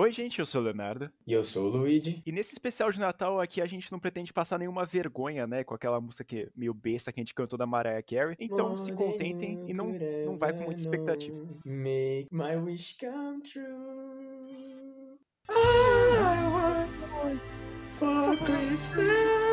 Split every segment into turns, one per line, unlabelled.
Oi, gente, eu sou o Leonardo.
E eu sou o Luigi.
E nesse especial de Natal aqui a gente não pretende passar nenhuma vergonha, né? Com aquela música que meio besta que a gente cantou da Mariah Carey. Então se contentem e não, não vai com muita expectativa.
Make my wish come true.
I want
for Christmas.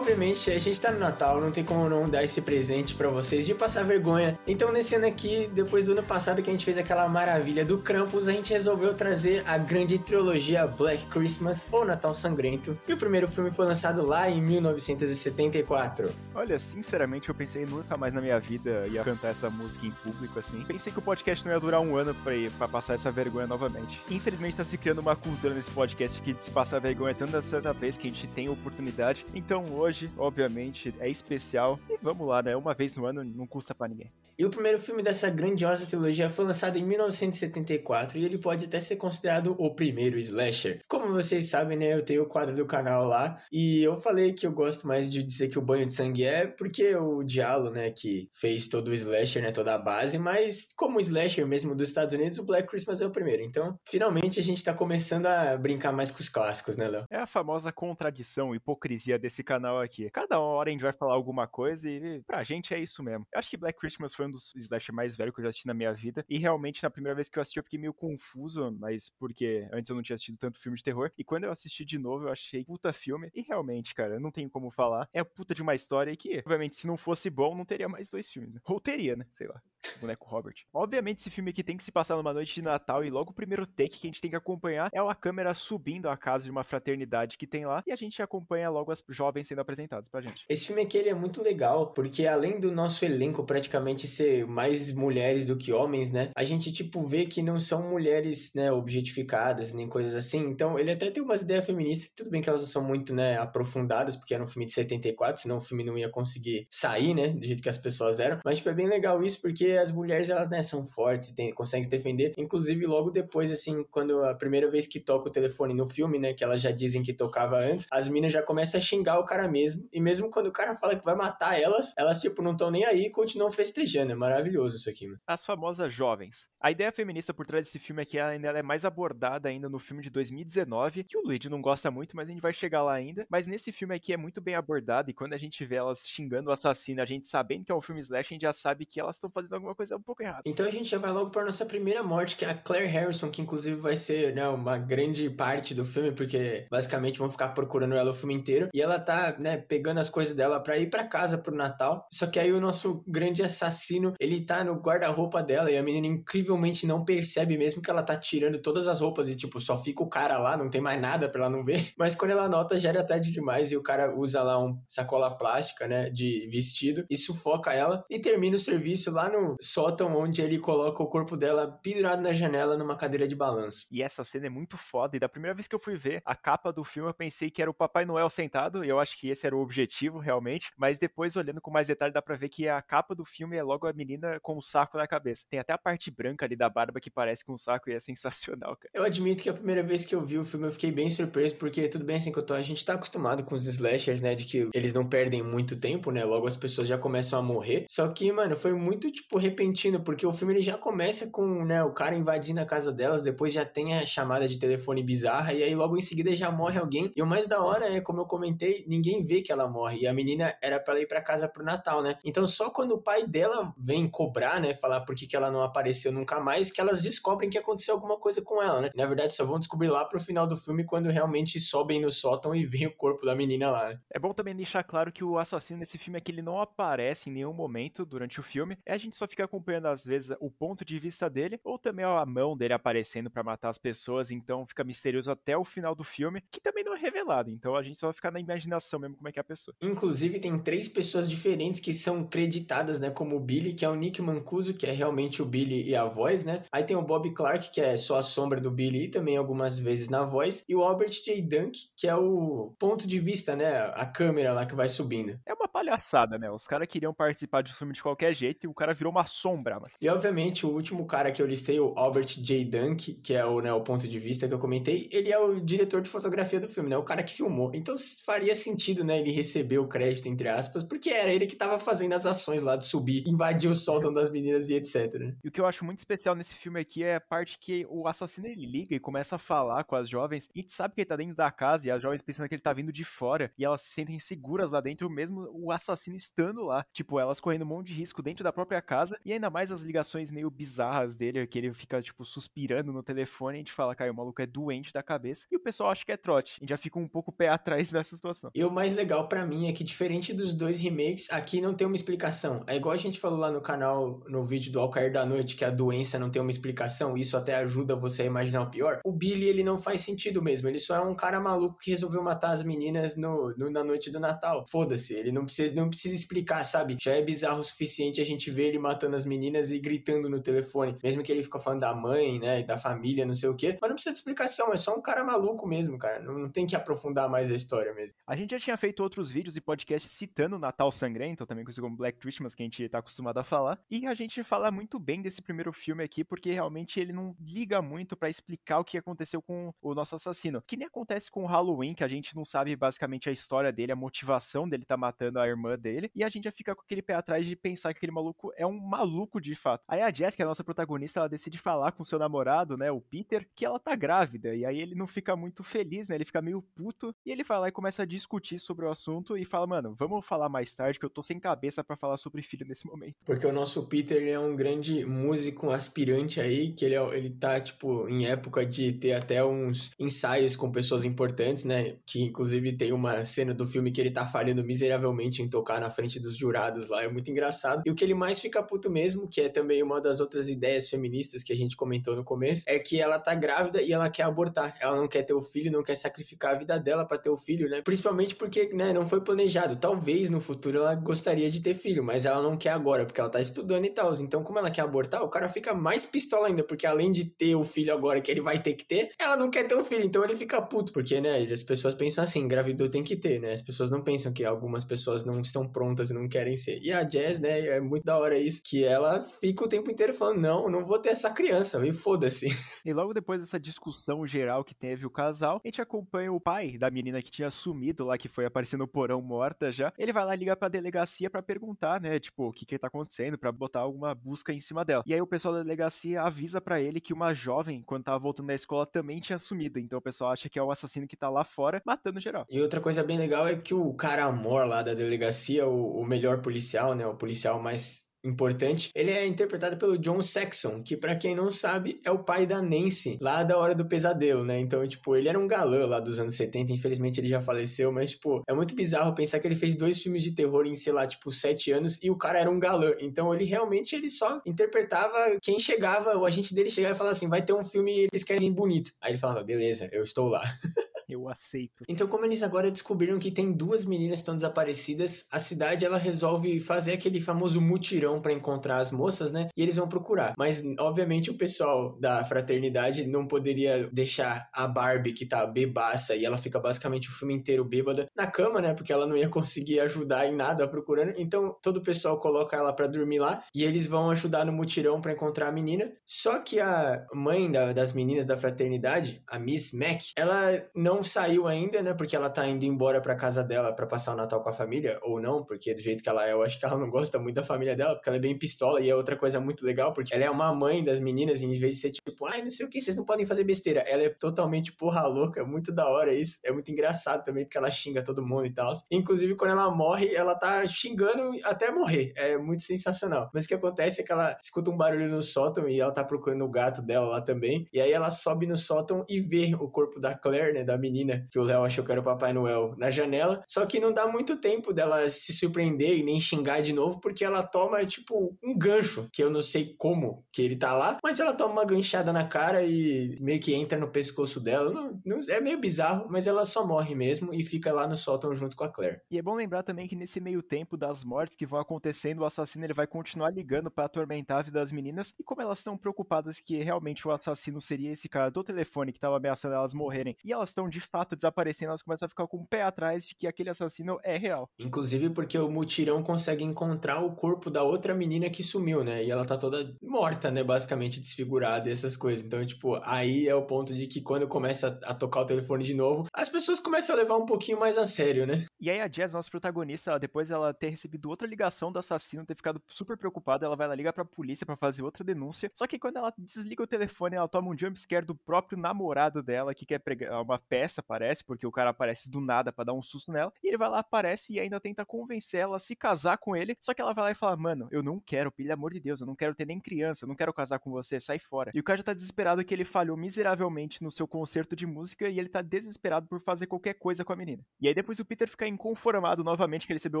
Obviamente, a gente tá no Natal, não tem como não dar esse presente para vocês de passar vergonha. Então, nesse ano aqui, depois do ano passado que a gente fez aquela maravilha do Krampus, a gente resolveu trazer a grande trilogia Black Christmas ou Natal Sangrento. E o primeiro filme foi lançado lá em 1974.
Olha, sinceramente, eu pensei nunca mais na minha vida ia cantar essa música em público assim. Pensei que o podcast não ia durar um ano pra, ir, pra passar essa vergonha novamente. Infelizmente, tá se criando uma cultura nesse podcast que se passar vergonha tanta certa vez que a gente tem oportunidade. Então, hoje, obviamente, é especial. E vamos lá, né? Uma vez no ano não custa para ninguém.
E o primeiro filme dessa grandiosa trilogia foi lançado em 1974 e ele pode até ser considerado o primeiro slasher. Como vocês sabem, né, eu tenho o quadro do canal lá e eu falei que eu gosto mais de dizer que o Banho de Sangue é porque o Diallo, né, que fez todo o slasher, né, toda a base, mas como o slasher mesmo dos Estados Unidos, o Black Christmas é o primeiro. Então, finalmente a gente tá começando a brincar mais com os clássicos, né, Léo?
É a famosa contradição, hipocrisia desse canal aqui. Cada hora a gente vai falar alguma coisa e pra gente é isso mesmo. Eu acho que Black Christmas foi um dos slasher mais velhos que eu já assisti na minha vida. E realmente, na primeira vez que eu assisti, eu fiquei meio confuso, mas porque antes eu não tinha assistido tanto filme de terror. E quando eu assisti de novo, eu achei puta filme. E realmente, cara, não tem como falar. É puta de uma história que, obviamente, se não fosse bom, não teria mais dois filmes. Né? Ou teria, né? Sei lá. Boneco Robert. Obviamente, esse filme aqui tem que se passar numa noite de Natal e logo o primeiro take que a gente tem que acompanhar é a câmera subindo a casa de uma fraternidade que tem lá e a gente acompanha logo as jovens sendo apresentadas pra gente.
Esse filme aqui ele é muito legal porque além do nosso elenco praticamente ser mais mulheres do que homens, né? A gente tipo vê que não são mulheres, né, objetificadas nem coisas assim. Então, ele até tem umas ideias feministas, tudo bem que elas não são muito, né, aprofundadas, porque era um filme de 74, senão o filme não ia conseguir sair, né, do jeito que as pessoas eram. Mas tipo é bem legal isso porque as mulheres elas, né, são fortes, tem, conseguem se defender. Inclusive logo depois assim, quando a primeira vez que toca o telefone no filme, né, que elas já dizem que tocava antes, as minas já começam a xingar o cara mesmo. E mesmo quando o cara fala que vai matar elas, elas tipo não estão nem aí e continuam festejando. É maravilhoso isso aqui.
As famosas jovens. A ideia feminista por trás desse filme aqui ainda é mais abordada ainda no filme de 2019, que o Luigi não gosta muito, mas a gente vai chegar lá ainda. Mas nesse filme aqui é muito bem abordado e quando a gente vê elas xingando o assassino, a gente sabendo que é um filme slash, a gente já sabe que elas estão fazendo alguma coisa um pouco errada.
Então a gente já vai logo para nossa primeira morte, que é a Claire Harrison, que inclusive vai ser, né, uma grande parte do filme, porque basicamente vão ficar procurando ela o filme inteiro. E ela tá, né, pegando as coisas dela para ir para casa pro Natal. Só que aí o nosso grande assassino, ele tá no guarda-roupa dela e a menina incrivelmente não percebe mesmo que ela tá tirando todas as roupas e tipo, só fica o cara lá, não tem mais nada para ela não ver. Mas quando ela nota, já era tarde demais e o cara usa lá um sacola plástica, né, de vestido e sufoca ela e termina o serviço lá no sótão onde ele coloca o corpo dela pendurado na janela numa cadeira de balanço.
E essa cena é muito foda. E da primeira vez que eu fui ver a capa do filme, eu pensei que era o Papai Noel sentado, e eu acho que esse era o objetivo, realmente. Mas depois, olhando com mais detalhe, dá pra ver que a capa do filme é logo a menina com o um saco na cabeça. Tem até a parte branca ali da barba que parece com um saco e é sensacional, cara.
Eu admito que a primeira vez que eu vi o filme eu fiquei bem surpreso, porque tudo bem assim que eu tô, a gente tá acostumado com os slashers, né, de que eles não perdem muito tempo, né, logo as pessoas já começam a morrer. Só que, mano, foi muito, tipo, repentino, porque o filme ele já começa com, né, o cara invadindo a casa delas, depois já tem a chamada de telefone bizarra, e aí logo em seguida já morre alguém. E o mais da hora é, como eu comentei, ninguém vê que ela morre. E a menina era para ir para casa pro Natal, né? Então só quando o pai dela vem cobrar, né, falar por que, que ela não apareceu nunca mais, que elas descobrem que aconteceu alguma coisa com ela, né? Na verdade, só vão descobrir lá pro final do filme quando realmente sobem no sótão e vem o corpo da menina lá. Né?
É bom também deixar claro que o assassino nesse filme é que ele não aparece em nenhum momento durante o filme. A gente só fica acompanhando às vezes o ponto de vista dele, ou também a mão dele aparecendo para matar as pessoas, então fica misterioso até o final do filme, que também não é revelado, então a gente só vai ficar na imaginação mesmo como é que é a pessoa.
Inclusive tem três pessoas diferentes que são creditadas, né, como Billy Billy, que é o Nick Mancuso, que é realmente o Billy e a voz, né? Aí tem o Bob Clark, que é só a sombra do Billy e também algumas vezes na voz. E o Albert J. Dunk, que é o ponto de vista, né? A câmera lá que vai subindo.
É uma palhaçada, né? Os caras queriam participar de um filme de qualquer jeito e o cara virou uma sombra, mano.
E obviamente o último cara que eu listei, o Albert J. Dunk, que é o, né, o ponto de vista que eu comentei, ele é o diretor de fotografia do filme, né? O cara que filmou. Então faria sentido, né, ele receber o crédito, entre aspas, porque era ele que tava fazendo as ações lá de subir, invadir o sótão das meninas e etc. Né?
E o que eu acho muito especial nesse filme aqui é a parte que o assassino ele liga e começa a falar com as jovens. E a gente sabe que ele tá dentro da casa e as jovens pensando que ele tá vindo de fora e elas se sentem seguras lá dentro, mesmo o assassino estando lá. Tipo, elas correndo um monte de risco dentro da própria casa e ainda mais as ligações meio bizarras dele, que ele fica, tipo, suspirando no telefone. A gente fala, cara, o maluco é doente da cabeça. E o pessoal acha que é trote. A gente já fica um pouco pé atrás dessa situação.
E o mais legal para mim é que, diferente dos dois remakes, aqui não tem uma explicação. É igual a gente falou lá no canal, no vídeo do Ao Cair da Noite, que a doença não tem uma explicação, isso até ajuda você a imaginar o pior. O Billy, ele não faz sentido mesmo. Ele só é um cara maluco que resolveu matar as meninas no, no na noite do Natal. Foda-se, ele não precisa, não precisa explicar, sabe? Já é bizarro o suficiente a gente ver ele matando as meninas e gritando no telefone. Mesmo que ele fica falando da mãe, né, da família, não sei o quê. Mas não precisa de explicação, é só um cara maluco mesmo, cara. Não, não tem que aprofundar mais a história mesmo.
A gente já tinha feito outros vídeos e podcasts citando o Natal Sangrento, também conhecido como Black Christmas, que a gente tá acostumado a falar. E a gente fala muito bem desse primeiro filme aqui, porque realmente ele não liga muito para explicar o que aconteceu com o nosso assassino. Que nem acontece com o Halloween, que a gente não sabe basicamente a história dele, a motivação dele tá matando a irmã dele. E a gente já fica com aquele pé atrás de pensar que aquele maluco é um maluco de fato. Aí a Jessica, a nossa protagonista, ela decide falar com seu namorado, né, o Peter, que ela tá grávida. E aí ele não fica muito feliz, né? Ele fica meio puto. E ele vai lá e começa a discutir sobre o assunto e fala, mano, vamos falar mais tarde, que eu tô sem cabeça para falar sobre filho nesse momento.
Porque o nosso Peter é um grande músico aspirante aí, que ele, é, ele tá, tipo, em época de ter até uns ensaios com pessoas importantes, né? Que inclusive tem uma cena do filme que ele tá falhando miseravelmente em tocar na frente dos jurados lá, é muito engraçado. E o que ele mais fica puto mesmo, que é também uma das outras ideias feministas que a gente comentou no começo, é que ela tá grávida e ela quer abortar. Ela não quer ter o filho, não quer sacrificar a vida dela para ter o filho, né? Principalmente porque, né, não foi planejado. Talvez no futuro ela gostaria de ter filho, mas ela não quer agora, porque ela tá estudando e tal. Então, como ela quer abortar, o cara fica mais pistola ainda, porque além de ter o filho agora que ele vai ter que ter, ela não quer ter o filho. Então ele fica puto, porque, né, as pessoas pensam assim, engravidou tem que ter, né? As pessoas não pensam que algumas pessoas não estão prontas e não querem ser. E a Jazz, né, é muito da hora isso, que ela fica o tempo inteiro falando, não, não vou ter essa criança, e foda-se.
E logo depois dessa discussão geral que teve o casal, a gente acompanha o pai da menina que tinha sumido lá, que foi aparecer no porão morta já. Ele vai lá ligar pra delegacia para perguntar, né, tipo, o que que tá acontecendo, para botar alguma busca em cima dela. E aí o pessoal da delegacia avisa para ele que uma jovem, quando tava voltando da escola, também tinha sumido. Então o pessoal acha que é o assassino que tá lá fora, matando geral.
E outra coisa bem legal é que o cara amor lá da delegacia, o, o melhor policial, né, o policial mais importante. Ele é interpretado pelo John Saxon, que para quem não sabe é o pai da Nancy, lá da Hora do Pesadelo, né? Então, tipo, ele era um galã lá dos anos 70, infelizmente ele já faleceu, mas, tipo, é muito bizarro pensar que ele fez dois filmes de terror em, sei lá, tipo, sete anos e o cara era um galã. Então, ele realmente, ele só interpretava quem chegava, o agente dele chegava e falava assim, vai ter um filme e eles querem bonito. Aí ele falava, beleza, eu estou lá.
Eu aceito.
Então, como eles agora descobriram que tem duas meninas que estão desaparecidas, a cidade ela resolve fazer aquele famoso mutirão para encontrar as moças, né? E eles vão procurar. Mas, obviamente, o pessoal da fraternidade não poderia deixar a Barbie, que tá bebaça, e ela fica basicamente o filme inteiro bêbada, na cama, né? Porque ela não ia conseguir ajudar em nada procurando. Então, todo o pessoal coloca ela para dormir lá e eles vão ajudar no mutirão para encontrar a menina. Só que a mãe da, das meninas da fraternidade, a Miss Mac, ela não saiu ainda, né? Porque ela tá indo embora pra casa dela para passar o Natal com a família, ou não, porque do jeito que ela é, eu acho que ela não gosta muito da família dela, porque ela é bem pistola, e é outra coisa muito legal, porque ela é uma mãe das meninas, e em vez de ser tipo, ai, não sei o que, vocês não podem fazer besteira, ela é totalmente porra louca, é muito da hora isso, é muito engraçado também, porque ela xinga todo mundo e tal. Inclusive, quando ela morre, ela tá xingando até morrer, é muito sensacional. Mas o que acontece é que ela escuta um barulho no sótão, e ela tá procurando o gato dela lá também, e aí ela sobe no sótão e vê o corpo da Claire, né, da menina, menina, que o Léo achou que era o Papai Noel, na janela. Só que não dá muito tempo dela se surpreender e nem xingar de novo, porque ela toma, tipo, um gancho, que eu não sei como que ele tá lá, mas ela toma uma ganchada na cara e meio que entra no pescoço dela. Não, não, é meio bizarro, mas ela só morre mesmo e fica lá no sótão junto com a Claire.
E é bom lembrar também que nesse meio tempo das mortes que vão acontecendo, o assassino ele vai continuar ligando para atormentar a vida das meninas, e como elas estão preocupadas que realmente o assassino seria esse cara do telefone que tava ameaçando elas morrerem, e elas estão de fato desaparecendo, elas começam a ficar com o pé atrás de que aquele assassino é real.
Inclusive porque o mutirão consegue encontrar o corpo da outra menina que sumiu, né? E ela tá toda morta, né? Basicamente desfigurada e essas coisas. Então, tipo, aí é o ponto de que quando começa a tocar o telefone de novo, as pessoas começam a levar um pouquinho mais a sério, né?
E aí a Jazz, nossa protagonista, ela, depois ela ter recebido outra ligação do assassino, ter ficado super preocupada, ela vai lá ligar pra polícia para fazer outra denúncia. Só que quando ela desliga o telefone, ela toma um jumpscare do próprio namorado dela, que quer pregar uma peça, parece, porque o cara aparece do nada para dar um susto nela. E ele vai lá, aparece e ainda tenta convencer ela a se casar com ele. Só que ela vai lá e fala: Mano, eu não quero, pelo amor de Deus, eu não quero ter nem criança, eu não quero casar com você, sai fora. E o cara já tá desesperado que ele falhou miseravelmente no seu concerto de música e ele tá desesperado por fazer qualquer coisa com a menina. E aí depois o Peter fica inconformado novamente que ele recebeu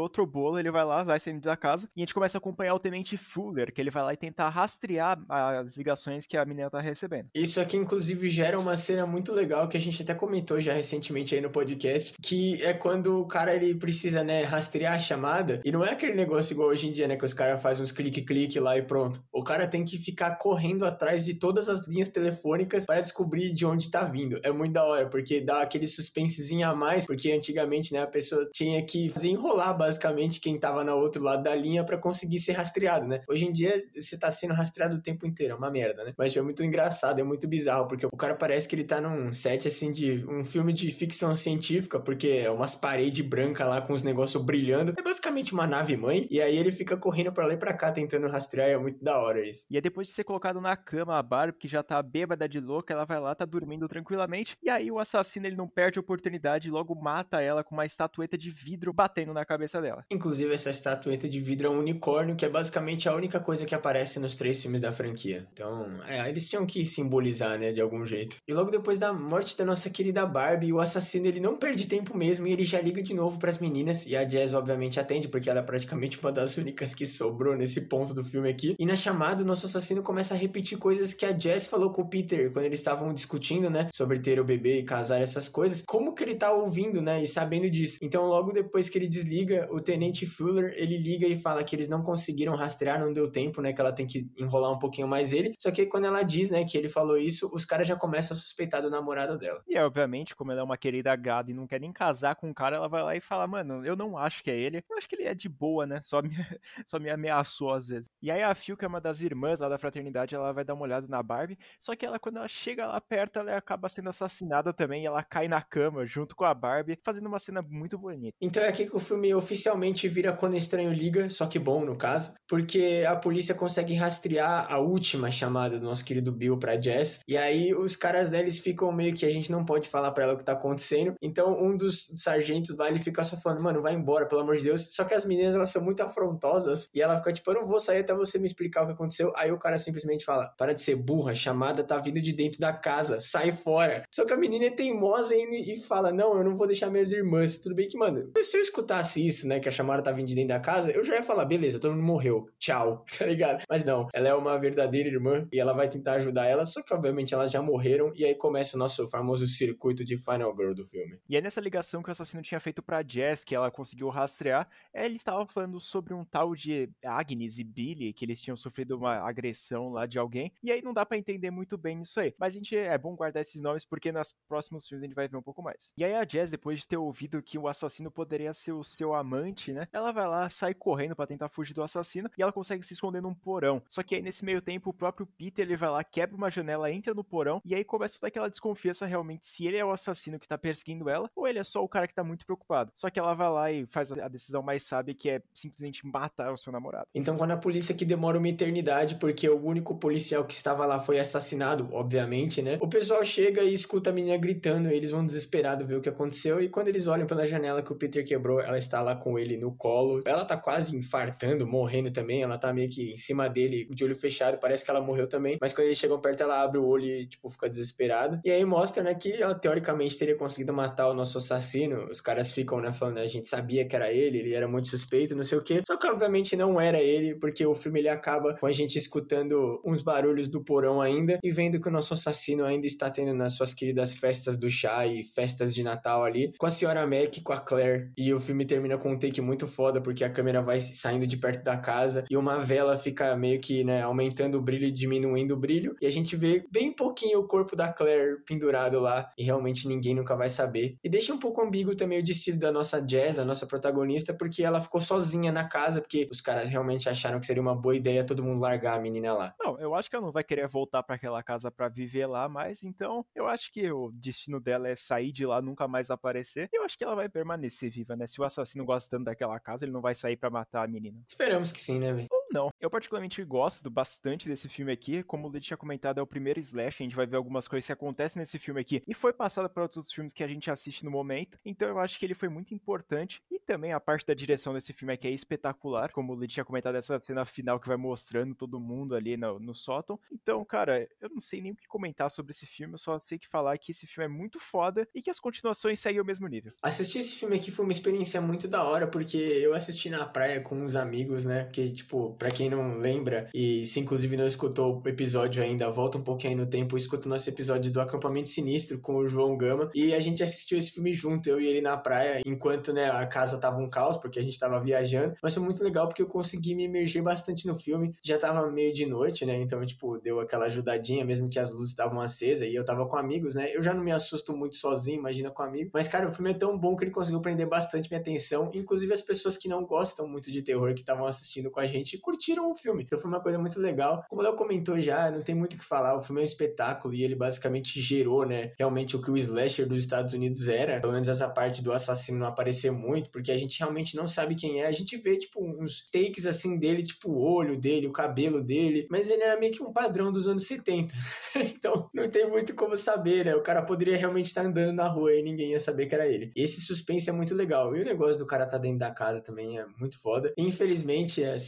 outro bolo, ele vai lá, vai saindo da casa e a gente começa a acompanhar o Tenente Fuller, que ele vai lá e tentar rastrear as ligações que a menina tá recebendo.
Isso aqui, inclusive, gera uma cena muito legal que a gente até comentou já recentemente aí no podcast, que é quando o cara ele precisa, né, rastrear a chamada, e não é aquele negócio igual hoje em dia, né, que os caras fazem uns clique-clique lá e pronto. O cara tem que ficar correndo atrás de todas as linhas telefônicas para descobrir de onde tá vindo. É muito da hora, porque dá aquele suspensezinho a mais, porque antigamente, né, a pessoa tinha que fazer enrolar basicamente quem tava no outro lado da linha para conseguir ser rastreado, né? Hoje em dia você tá sendo rastreado o tempo inteiro, é uma merda, né? Mas é muito engraçado, é muito bizarro, porque o cara parece que ele tá num set assim de um filme de ficção científica, porque é umas paredes brancas lá com os negócios brilhando. É basicamente uma nave mãe, e aí ele fica correndo para lá e pra cá tentando rastrear, é muito da hora isso.
E aí depois de ser colocado na cama, a Barbie, que já tá bêbada de louca, ela vai lá, tá dormindo tranquilamente, e aí o assassino ele não perde a oportunidade e logo mata ela com uma estatueta de vidro batendo na cabeça dela.
Inclusive essa estatueta de vidro é um unicórnio, que é basicamente a única coisa que aparece nos três filmes da franquia. Então, é, eles tinham que simbolizar, né, de algum jeito. E logo depois da morte da nossa querida Barbie, o assassino ele não perde tempo mesmo e ele já liga de novo para as meninas e a Jazz obviamente atende porque ela é praticamente uma das únicas que sobrou nesse ponto do filme aqui. E na chamada o nosso assassino começa a repetir coisas que a Jazz falou com o Peter quando eles estavam discutindo, né, sobre ter o bebê e casar essas coisas. Como que ele tá ouvindo, né, e sabendo disso. Então logo depois que ele desliga, o tenente Fuller, ele liga e fala que eles não conseguiram rastrear, não deu tempo, né, que ela tem que enrolar um pouquinho mais ele. Só que quando ela diz, né, que ele falou isso, os caras já começam a suspeitar do namorado dela.
E obviamente, como ela é uma querida gada e não quer nem casar com o cara, ela vai lá e fala, mano, eu não acho que é ele. Eu acho que ele é de boa, né? Só me, só me ameaçou às vezes. E aí a Phil, que é uma das irmãs lá da fraternidade, ela vai dar uma olhada na Barbie. Só que ela, quando ela chega lá perto, ela acaba sendo assassinada também. Ela cai na cama junto com a Barbie, fazendo uma cena muito bonita.
Então é aqui que o filme oficialmente vira Quando Estranho Liga, só que bom no caso, porque a polícia consegue rastrear a última chamada do nosso querido Bill pra Jess. E aí os caras deles ficam meio que a gente não pode falar para ela o que tá acontecendo. Então um dos sargentos lá ele fica só falando, mano, vai embora, pelo amor de Deus. Só que as meninas elas são muito afrontosas e ela fica tipo, eu não vou sair até você me explicar o que aconteceu. Aí o cara simplesmente fala, para de ser burra, chamada tá vindo de dentro da casa, sai fora. Só que a menina é teimosa e, e fala, não, eu não vou deixar minhas irmãs. Tudo bem que, mano, se eu escutasse isso, né, que a chamada tá vindo de dentro da casa, eu já ia falar, beleza, todo mundo morreu, tchau, tá ligado? Mas não, ela é uma verdadeira irmã e ela vai tentar ajudar ela, só que obviamente elas já morreram e aí começa o nosso famoso circuito de Final Girl do filme.
E é nessa ligação que o assassino tinha feito pra Jess, que ela conseguiu rastrear, ele estava falando sobre um tal de Agnes e Billy, que eles tinham sofrido uma agressão lá de alguém, e aí não dá para entender muito bem isso aí. Mas a gente é bom guardar esses nomes porque nas próximos filmes a gente vai ver um pouco mais. E aí a Jess, depois de ter ouvido que o assassino poderia ser o seu amante, né? Ela vai lá, sai correndo para tentar fugir do assassino e ela consegue se esconder num porão. Só que aí nesse meio tempo o próprio Peter ele vai lá, quebra uma janela, entra no porão e aí começa toda aquela desconfiança realmente se ele é o assassino que tá perseguindo ela ou ele é só o cara que tá muito preocupado. Só que ela vai lá e faz a decisão mais sábia que é simplesmente matar o seu namorado.
Então quando a polícia que demora uma eternidade porque o único policial que estava lá foi assassinado, obviamente, né? O pessoal chega e escuta a menina gritando, eles vão desesperados ver o que aconteceu e quando eles olham pela janela que o Peter quebrou, ela está lá com ele no colo. Ela tá quase infartando, morrendo também, ela tá meio que em cima dele, de olho fechado, parece que ela morreu também, mas quando eles chegam perto ela abre o olho e tipo fica desesperada. E aí mostra, né, que ela teoricamente teria conseguido matar o nosso assassino. Os caras ficam, né, falando, a gente sabia que era ele, ele era muito suspeito, não sei o quê. Só que obviamente não era ele, porque o filme ele acaba com a gente escutando uns barulhos do porão ainda e vendo que o nosso assassino ainda está tendo nas suas queridas festas do chá e festas de Natal ali, com a senhora Mac, com a Claire. E o filme termina com um take muito foda, porque a câmera vai saindo de perto da casa e uma vela fica meio que, né, aumentando o brilho e diminuindo o brilho. E a gente vê bem pouquinho o corpo da Claire pendurado lá e realmente ninguém nunca vai saber. E deixa um pouco ambíguo também o destino da nossa Jazz, a nossa protagonista, porque ela ficou sozinha na casa, porque os caras realmente acharam que seria uma boa ideia todo mundo largar a menina lá.
Não, eu acho que ela não vai querer voltar para aquela casa para viver lá, mas então eu acho que o destino dela é sair de lá, nunca mais aparecer. Eu acho que ela vai permanecer viva, né? Se o assassino gosta tanto daquela casa, ele não vai sair para matar a menina.
Esperamos que sim, né, velho?
Não. Eu particularmente gosto bastante desse filme aqui. Como o Lid tinha comentado, é o primeiro slash. A gente vai ver algumas coisas que acontecem nesse filme aqui e foi passado para outros filmes que a gente assiste no momento. Então eu acho que ele foi muito importante. E também a parte da direção desse filme aqui é espetacular. Como o Lid tinha comentado, essa cena final que vai mostrando todo mundo ali no, no sótão. Então, cara, eu não sei nem o que comentar sobre esse filme. Eu só sei que falar que esse filme é muito foda e que as continuações seguem o mesmo nível.
Assistir esse filme aqui foi uma experiência muito da hora, porque eu assisti na praia com uns amigos, né? Que, tipo, Pra quem não lembra, e se inclusive não escutou o episódio ainda, volta um pouquinho aí no tempo, escuta o nosso episódio do Acampamento Sinistro com o João Gama. E a gente assistiu esse filme junto, eu e ele na praia, enquanto né, a casa tava um caos, porque a gente tava viajando. Mas foi muito legal porque eu consegui me imerger bastante no filme. Já tava meio de noite, né? Então, tipo, deu aquela ajudadinha, mesmo que as luzes estavam acesas e eu tava com amigos, né? Eu já não me assusto muito sozinho, imagina com amigos. Mas, cara, o filme é tão bom que ele conseguiu prender bastante minha atenção. Inclusive as pessoas que não gostam muito de terror, que estavam assistindo com a gente, curtiram o filme. Então foi uma coisa muito legal. Como o Léo comentou já, não tem muito o que falar. O filme é um espetáculo e ele basicamente gerou, né, realmente o que o slasher dos Estados Unidos era. Pelo menos essa parte do assassino não aparecer muito, porque a gente realmente não sabe quem é. A gente vê, tipo, uns takes assim dele, tipo o olho dele, o cabelo dele, mas ele era meio que um padrão dos anos 70. então não tem muito como saber, né? O cara poderia realmente estar andando na rua e ninguém ia saber que era ele. Esse suspense é muito legal. E o negócio do cara estar tá dentro da casa também é muito foda. Infelizmente, as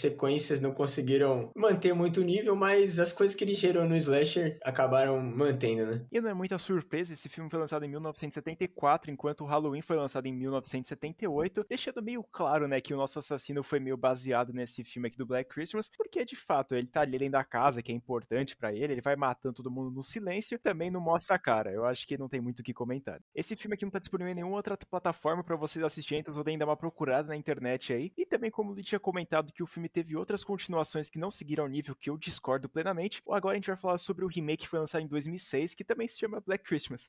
não conseguiram manter muito o nível, mas as coisas que ele gerou no Slasher acabaram mantendo, né?
E não é muita surpresa, esse filme foi lançado em 1974, enquanto o Halloween foi lançado em 1978, deixando meio claro, né, que o nosso assassino foi meio baseado nesse filme aqui do Black Christmas, porque de fato ele tá ali dentro da casa, que é importante para ele, ele vai matando todo mundo no silêncio, também não mostra a cara. Eu acho que não tem muito o que comentar. Esse filme aqui não tá disponível em nenhuma outra plataforma para vocês assistirem, então podem dar uma procurada na internet aí. E também, como ele tinha comentado, que o filme teve outras continuações que não seguiram ao nível que eu discordo plenamente. Agora a gente vai falar sobre o remake que foi lançado em 2006, que também se chama Black Christmas.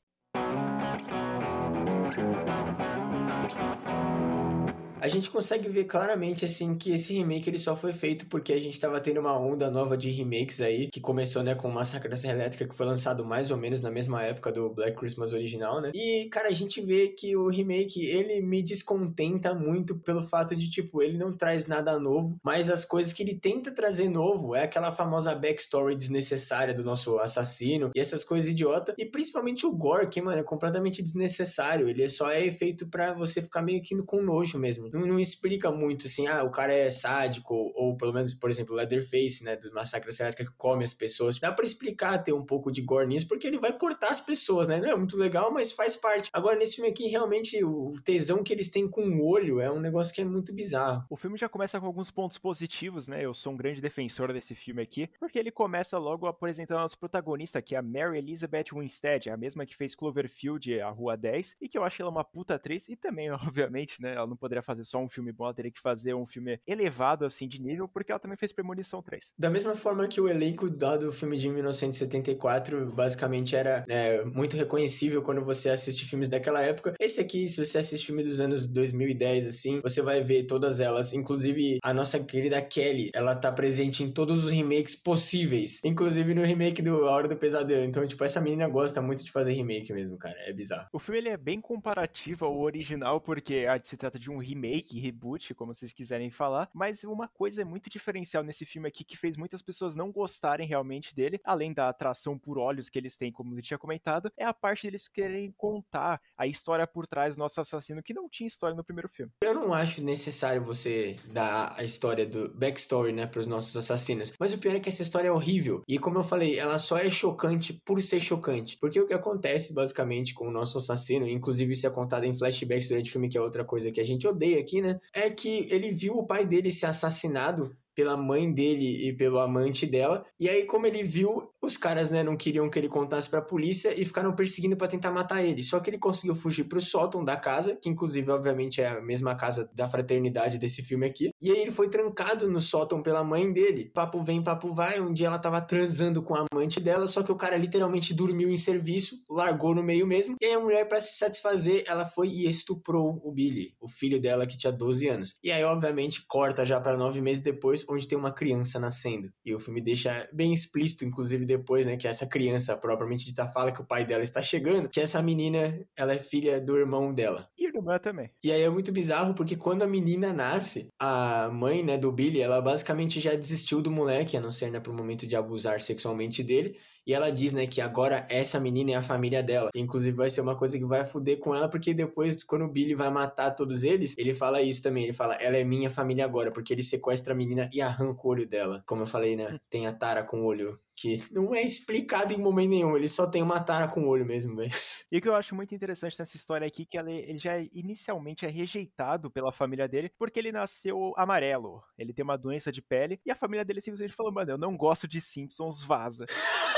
A gente consegue ver claramente assim que esse remake ele só foi feito porque a gente tava tendo uma onda nova de remakes aí, que começou, né, com Massacre da Serra Elétrica, que foi lançado mais ou menos na mesma época do Black Christmas original, né? E, cara, a gente vê que o remake, ele me descontenta muito pelo fato de, tipo, ele não traz nada novo, mas as coisas que ele tenta trazer novo é aquela famosa backstory desnecessária do nosso assassino e essas coisas idiota, e principalmente o gore, que, mano, é completamente desnecessário, ele só é feito para você ficar meio que com nojo mesmo não, não, explica muito assim, ah, o cara é sádico, ou pelo menos, por exemplo, Leatherface, né, do Massacre da que come as pessoas. Dá para explicar ter um pouco de gore nisso, porque ele vai cortar as pessoas, né? Não é muito legal, mas faz parte. Agora, nesse filme aqui, realmente, o tesão que eles têm com o olho é um negócio que é muito bizarro.
O filme já começa com alguns pontos positivos, né? Eu sou um grande defensor desse filme aqui, porque ele começa logo apresentando a nossa protagonista, que é a Mary Elizabeth Winstead, a mesma que fez Cloverfield, a Rua 10, e que eu acho ela uma puta atriz, e também, obviamente, né, ela não poderia fazer só um filme bom, ela teria que fazer um filme elevado, assim, de nível, porque ela também fez Premonição 3.
Da mesma forma que o elenco do filme de 1974 basicamente era né, muito reconhecível quando você assiste filmes daquela época. Esse aqui, se você assiste filme dos anos 2010, assim, você vai ver todas elas, inclusive a nossa querida Kelly, ela tá presente em todos os remakes possíveis, inclusive no remake do A Hora do Pesadelo. Então, tipo, essa menina gosta muito de fazer remake mesmo, cara, é bizarro.
O filme ele é bem comparativo ao original, porque ah, se trata de um remake remake, reboot, como vocês quiserem falar, mas uma coisa muito diferencial nesse filme aqui que fez muitas pessoas não gostarem realmente dele, além da atração por olhos que eles têm, como ele tinha comentado, é a parte deles querem contar a história por trás do nosso assassino, que não tinha história no primeiro filme.
Eu não acho necessário você dar a história do backstory, né, pros nossos assassinos, mas o pior é que essa história é horrível, e como eu falei, ela só é chocante por ser chocante, porque o que acontece basicamente com o nosso assassino, inclusive isso é contado em flashbacks durante o filme, que é outra coisa que a gente odeia aqui, né, é que ele viu o pai dele ser assassinado pela mãe dele e pelo amante dela. E aí, como ele viu, os caras, né, não queriam que ele contasse pra polícia e ficaram perseguindo para tentar matar ele. Só que ele conseguiu fugir pro sótão da casa, que inclusive, obviamente, é a mesma casa da fraternidade desse filme aqui. E aí ele foi trancado no sótão pela mãe dele. Papo vem, papo vai. Um dia ela tava transando com a amante dela, só que o cara literalmente dormiu em serviço, largou no meio mesmo. E aí a mulher, para se satisfazer, ela foi e estuprou o Billy, o filho dela que tinha 12 anos. E aí, obviamente, corta já para nove meses depois, onde tem uma criança nascendo. E o filme deixa bem explícito, inclusive depois, né, que essa criança propriamente dita fala que o pai dela está chegando, que essa menina, ela é filha do irmão dela.
E irmã também.
E aí é muito bizarro porque quando a menina nasce, a mãe, né, do Billy, ela basicamente já desistiu do moleque, a não ser, né, pro momento de abusar sexualmente dele, e ela diz, né, que agora essa menina é a família dela. Inclusive vai ser uma coisa que vai fuder com ela, porque depois, quando o Billy vai matar todos eles, ele fala isso também. Ele fala, ela é minha família agora, porque ele sequestra a menina e arranca o olho dela. Como eu falei, né, tem a Tara com o olho que não é explicado em momento nenhum, ele só tem uma tara com o olho mesmo, velho.
E o que eu acho muito interessante nessa história aqui, que ele já inicialmente é rejeitado pela família dele, porque ele nasceu amarelo, ele tem uma doença de pele, e a família dele simplesmente falou, mano, eu não gosto de Simpsons, vaza.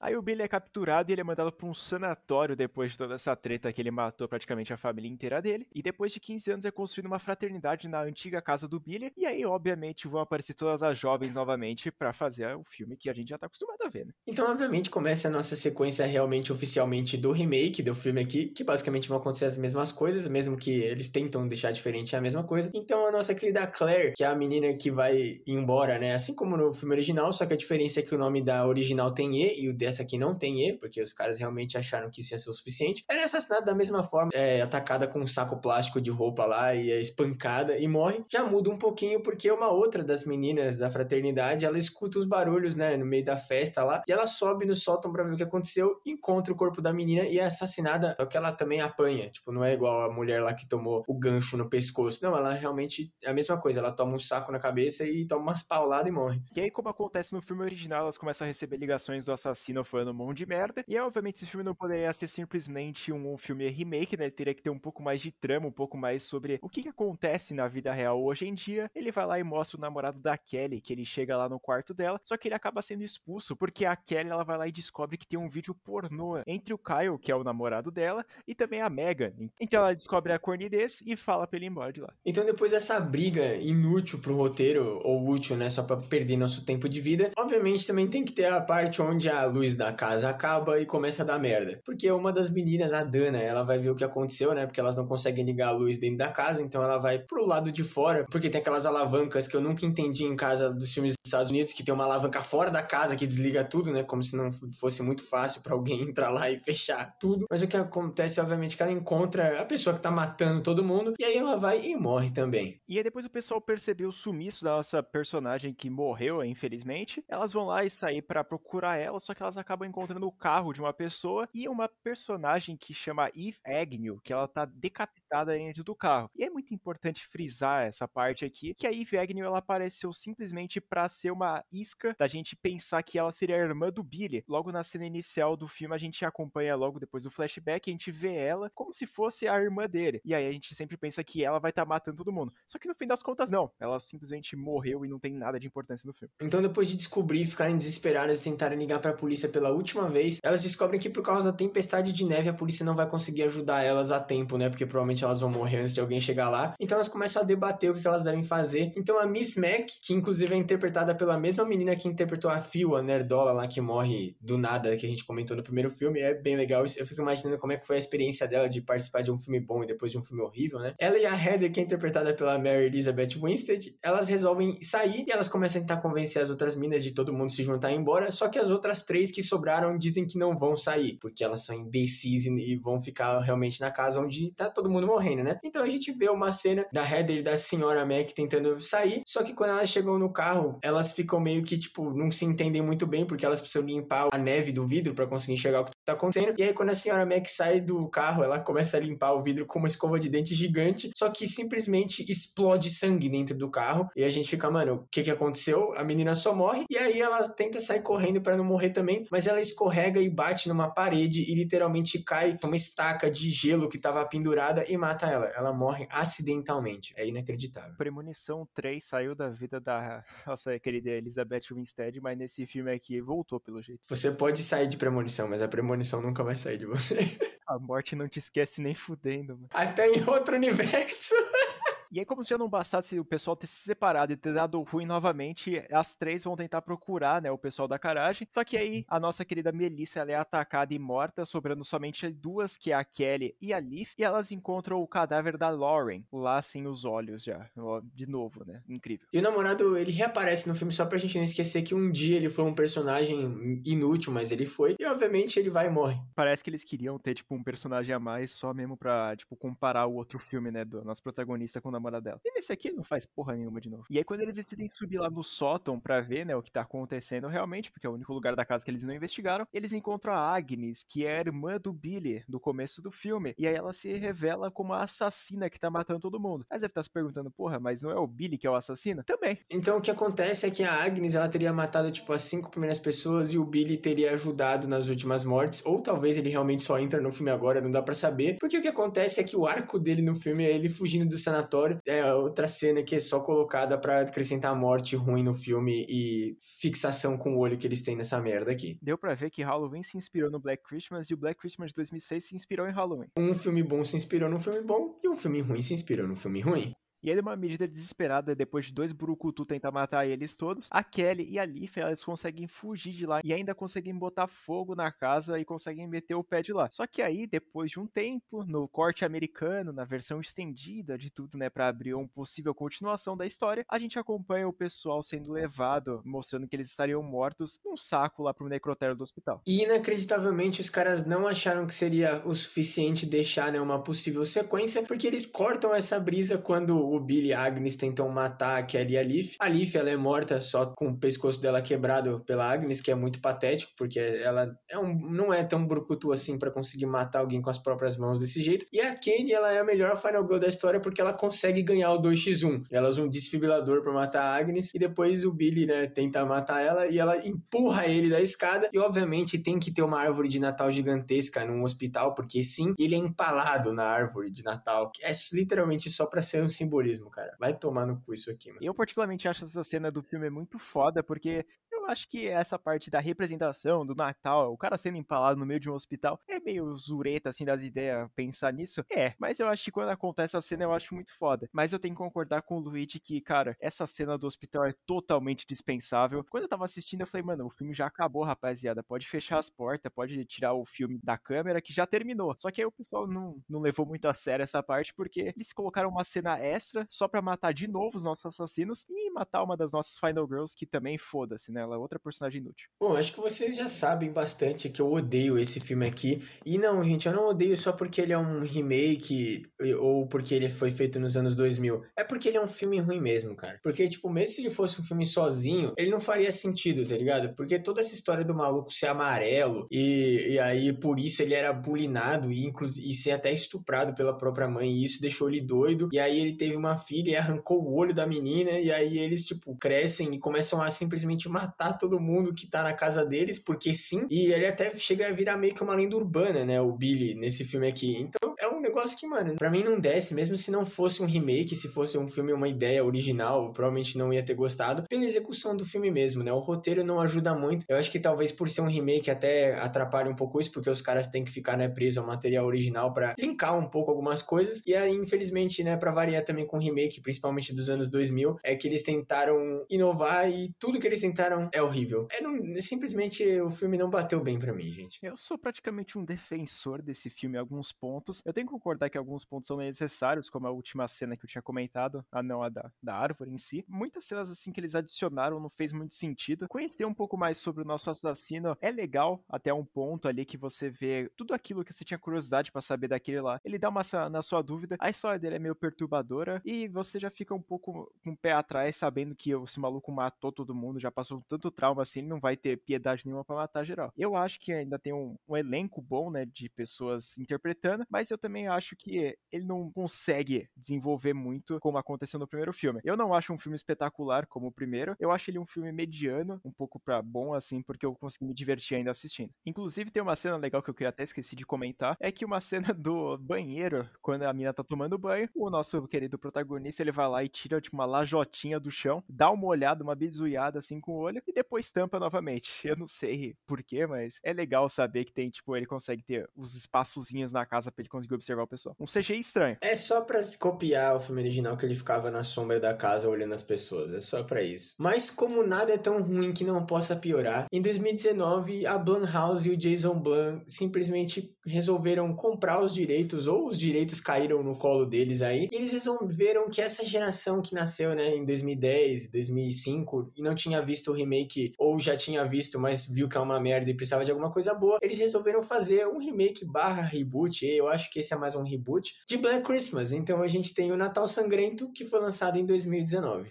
Aí o Billy é capturado e ele é mandado para um sanatório depois de toda essa treta que ele matou praticamente a família inteira dele. E depois de 15 anos é construída uma fraternidade na antiga casa do Billy. E aí, obviamente, vão aparecer todas as jovens novamente para fazer o filme que a gente já tá acostumado a ver, né?
Então, obviamente, começa a nossa sequência realmente oficialmente do remake do filme aqui, que basicamente vão acontecer as mesmas coisas, mesmo que eles tentam deixar diferente a mesma coisa. Então, a nossa querida Claire, que é a menina que vai embora, né? Assim como no filme original, só que a diferença é que o nome da original tem E e o essa aqui não tem E, porque os caras realmente acharam que isso ia ser o suficiente. Ela é assassinada da mesma forma, é atacada com um saco plástico de roupa lá e é espancada e morre. Já muda um pouquinho porque uma outra das meninas da fraternidade, ela escuta os barulhos, né, no meio da festa lá, e ela sobe no sótão pra ver o que aconteceu, encontra o corpo da menina e é assassinada, só que ela também apanha, tipo, não é igual a mulher lá que tomou o gancho no pescoço. Não, ela realmente é a mesma coisa, ela toma um saco na cabeça e toma umas pauladas e morre.
E aí, como acontece no filme original, elas começam a receber ligações do assassino falando um monte de merda. E obviamente esse filme não poderia ser simplesmente um, filme remake, né? Ele teria que ter um pouco mais de trama, um pouco mais sobre o que, que acontece na vida real hoje em dia. Ele vai lá e mostra o namorado da Kelly, que ele chega lá no quarto dela, só que ele acaba sendo expulso, porque a Kelly ela vai lá e descobre que tem um vídeo pornô entre o Kyle, que é o namorado dela, e também a Megan. Então ela descobre a cornidez e fala pra ele ir embora de lá.
Então depois dessa briga inútil pro roteiro, ou útil, né, só pra perder nosso tempo de vida, obviamente também tem que ter a parte onde a luz da casa acaba e começa a dar merda. Porque uma das meninas, a Dana, ela vai ver o que aconteceu, né? Porque elas não conseguem ligar a luz dentro da casa, então ela vai pro lado de fora, porque tem aquelas alavancas que eu nunca entendi em casa dos filmes dos Estados Unidos, que tem uma alavanca fora da casa que desliga tudo, né? Como se não fosse muito fácil para alguém entrar lá e fechar tudo. Mas o que acontece, obviamente, é que ela encontra a pessoa que tá matando todo mundo, e aí ela vai e morre também.
E aí depois o pessoal percebeu o sumiço da nossa personagem que morreu, infelizmente. Elas vão lá e sair para procurar ela, só que elas acabam encontrando o carro de uma pessoa e uma personagem que chama Eve Agnew, que ela tá decapitada dentro do carro. E é muito importante frisar essa parte aqui, que a Eve Agnew ela apareceu simplesmente para ser uma isca da gente pensar que ela seria a irmã do Billy. Logo na cena inicial do filme a gente acompanha logo depois do flashback, a gente vê ela como se fosse a irmã dele. E aí a gente sempre pensa que ela vai estar tá matando todo mundo. Só que no fim das contas não, ela simplesmente morreu e não tem nada de importância no filme.
Então depois de descobrir, ficarem desesperadas e tentarem ligar para a polícia pela última vez, elas descobrem que por causa da tempestade de neve a polícia não vai conseguir ajudar elas a tempo, né? Porque provavelmente elas vão morrer antes de alguém chegar lá. Então elas começam a debater o que elas devem fazer. Então a Miss Mac, que inclusive é interpretada pela mesma menina que interpretou a Phil, a nerdola lá que morre do nada, que a gente comentou no primeiro filme, é bem legal. Eu fico imaginando como é que foi a experiência dela de participar de um filme bom e depois de um filme horrível, né? Ela e a Heather, que é interpretada pela Mary Elizabeth Winstead, elas resolvem sair e elas começam a tentar convencer as outras minas de todo mundo se juntar e ir embora. Só que as outras três que sobraram dizem que não vão sair, porque elas são imbecis e vão ficar realmente na casa onde tá todo mundo morrendo, né? Então a gente vê uma cena da Heather e da senhora Mac tentando sair, só que quando elas chegam no carro, elas ficam meio que, tipo, não se entendem muito bem, porque elas precisam limpar a neve do vidro para conseguir enxergar o que tá acontecendo. E aí, quando a senhora Mac sai do carro, ela começa a limpar o vidro com uma escova de dente gigante, só que simplesmente explode sangue dentro do carro. E a gente fica, mano, o que que aconteceu? A menina só morre, e aí ela tenta sair correndo para não morrer também, mas ela escorrega e bate numa parede e literalmente cai uma estaca de gelo que tava pendurada e mata ela. Ela morre acidentalmente. É inacreditável.
Premonição 3 saiu da vida da nossa querida Elizabeth Winstead, mas nesse filme aqui voltou pelo jeito.
Você pode sair de premonição, mas a premonição nunca vai sair de você.
A morte não te esquece nem fudendo, mano.
Até em outro universo.
E aí, como se já não bastasse o pessoal ter se separado e ter dado ruim novamente, as três vão tentar procurar, né, o pessoal da garagem. Só que aí, a nossa querida Melissa, ela é atacada e morta, sobrando somente duas, que é a Kelly e a Leaf. E elas encontram o cadáver da Lauren, lá sem os olhos já. De novo, né? Incrível.
E o namorado, ele reaparece no filme só pra gente não esquecer que um dia ele foi um personagem inútil, mas ele foi. E obviamente ele vai e morre.
Parece que eles queriam ter, tipo, um personagem a mais só mesmo pra, tipo, comparar o outro filme, né, do nosso protagonista com o namorada dela. E nesse aqui não faz porra nenhuma de novo. E aí quando eles decidem subir lá no sótão pra ver, né, o que tá acontecendo realmente, porque é o único lugar da casa que eles não investigaram, eles encontram a Agnes, que é a irmã do Billy, do começo do filme. E aí ela se revela como a assassina que tá matando todo mundo. Mas deve estar tá se perguntando, porra, mas não é o Billy que é o assassino? Também.
Então o que acontece é que a Agnes, ela teria matado, tipo, as cinco primeiras pessoas e o Billy teria ajudado nas últimas mortes. Ou talvez ele realmente só entra no filme agora, não dá para saber. Porque o que acontece é que o arco dele no filme é ele fugindo do sanatório é outra cena que é só colocada para acrescentar morte ruim no filme e fixação com o olho que eles têm nessa merda aqui.
Deu para ver que Halloween se inspirou no Black Christmas e o Black Christmas de 2006 se inspirou em Halloween.
Um filme bom se inspirou num filme bom e um filme ruim se inspirou num filme ruim.
E aí, numa medida desesperada, depois de dois Burukutu tentar matar eles todos, a Kelly e a Leaf, elas conseguem fugir de lá e ainda conseguem botar fogo na casa e conseguem meter o pé de lá. Só que aí, depois de um tempo, no corte americano, na versão estendida de tudo, né, para abrir uma possível continuação da história, a gente acompanha o pessoal sendo levado, mostrando que eles estariam mortos num saco lá pro necrotério do hospital.
E inacreditavelmente, os caras não acharam que seria o suficiente deixar, né, uma possível sequência, porque eles cortam essa brisa quando o Billy e a Agnes tentam matar a Kelly e a Leaf. A Leaf, ela é morta só com o pescoço dela quebrado pela Agnes, que é muito patético, porque ela é um, não é tão brucutu assim para conseguir matar alguém com as próprias mãos desse jeito. E a Kenny, ela é a melhor Final Girl da história porque ela consegue ganhar o 2x1. Ela usa um desfibrilador para matar a Agnes e depois o Billy, né, tenta matar ela e ela empurra ele da escada e obviamente tem que ter uma árvore de Natal gigantesca num hospital, porque sim, ele é empalado na árvore de Natal, é literalmente só para ser um símbolo cara. Vai tomar no cu isso aqui, mano.
Eu particularmente acho essa cena do filme muito foda, porque acho que essa parte da representação do Natal, o cara sendo empalado no meio de um hospital, é meio zureta, assim, das ideias pensar nisso. É, mas eu acho que quando acontece a cena eu acho muito foda. Mas eu tenho que concordar com o Luigi que, cara, essa cena do hospital é totalmente dispensável. Quando eu tava assistindo, eu falei, mano, o filme já acabou, rapaziada. Pode fechar as portas, pode tirar o filme da câmera, que já terminou. Só que aí o pessoal não, não levou muito a sério essa parte, porque eles colocaram uma cena extra só pra matar de novo os nossos assassinos e matar uma das nossas Final Girls, que também foda-se, né? Ela outra personagem inútil.
Bom, acho que vocês já sabem bastante que eu odeio esse filme aqui. E não, gente, eu não odeio só porque ele é um remake ou porque ele foi feito nos anos 2000. É porque ele é um filme ruim mesmo, cara. Porque, tipo, mesmo se ele fosse um filme sozinho, ele não faria sentido, tá ligado? Porque toda essa história do maluco ser amarelo e, e aí por isso ele era bulinado e, e ser até estuprado pela própria mãe. E isso deixou ele doido. E aí ele teve uma filha e arrancou o olho da menina. E aí eles, tipo, crescem e começam a simplesmente matar todo mundo que tá na casa deles, porque sim. E ele até chega a virar meio que uma lenda urbana, né? O Billy, nesse filme aqui. Então um negócio que, mano, pra mim não desce, mesmo se não fosse um remake, se fosse um filme, uma ideia original, provavelmente não ia ter gostado, pela execução do filme mesmo, né? O roteiro não ajuda muito. Eu acho que talvez por ser um remake até atrapalhe um pouco isso, porque os caras têm que ficar, né, preso ao material original para linkar um pouco algumas coisas. E aí, infelizmente, né, pra variar também com o remake, principalmente dos anos 2000, é que eles tentaram inovar e tudo que eles tentaram é horrível. É, simplesmente o filme não bateu bem para mim, gente.
Eu sou praticamente um defensor desse filme em alguns pontos. Eu tenho concordar que alguns pontos são necessários, como a última cena que eu tinha comentado, a não a da, da árvore em si. Muitas cenas assim que eles adicionaram não fez muito sentido. Conhecer um pouco mais sobre o nosso assassino é legal até um ponto ali que você vê tudo aquilo que você tinha curiosidade para saber daquele lá. Ele dá uma na sua dúvida. A história dele é meio perturbadora e você já fica um pouco com o pé atrás sabendo que esse maluco matou todo mundo, já passou tanto trauma assim, ele não vai ter piedade nenhuma para matar geral. Eu acho que ainda tem um, um elenco bom, né, de pessoas interpretando, mas eu também acho que ele não consegue desenvolver muito como aconteceu no primeiro filme. Eu não acho um filme espetacular como o primeiro, eu acho ele um filme mediano, um pouco para bom assim, porque eu consegui me divertir ainda assistindo. Inclusive tem uma cena legal que eu queria até esqueci de comentar, é que uma cena do banheiro, quando a mina tá tomando banho, o nosso querido protagonista, ele vai lá e tira tipo uma lajotinha do chão, dá uma olhada, uma bizuiada assim com o olho e depois tampa novamente. Eu não sei porquê, mas é legal saber que tem, tipo, ele consegue ter os espaçozinhos na casa pra ele conseguir observar o pessoal. Um CGI estranho.
É só pra copiar o filme original que ele ficava na sombra da casa olhando as pessoas. É só para isso. Mas como nada é tão ruim que não possa piorar, em 2019 a Blumhouse e o Jason Blum simplesmente resolveram comprar os direitos ou os direitos caíram no colo deles aí. E eles resolveram que essa geração que nasceu, né, em 2010, 2005 e não tinha visto o remake ou já tinha visto, mas viu que é uma merda e precisava de alguma coisa boa, eles resolveram fazer um remake barra reboot, eu acho que esse é mais um reboot, de Black Christmas. Então a gente tem o Natal Sangrento, que foi lançado em 2019.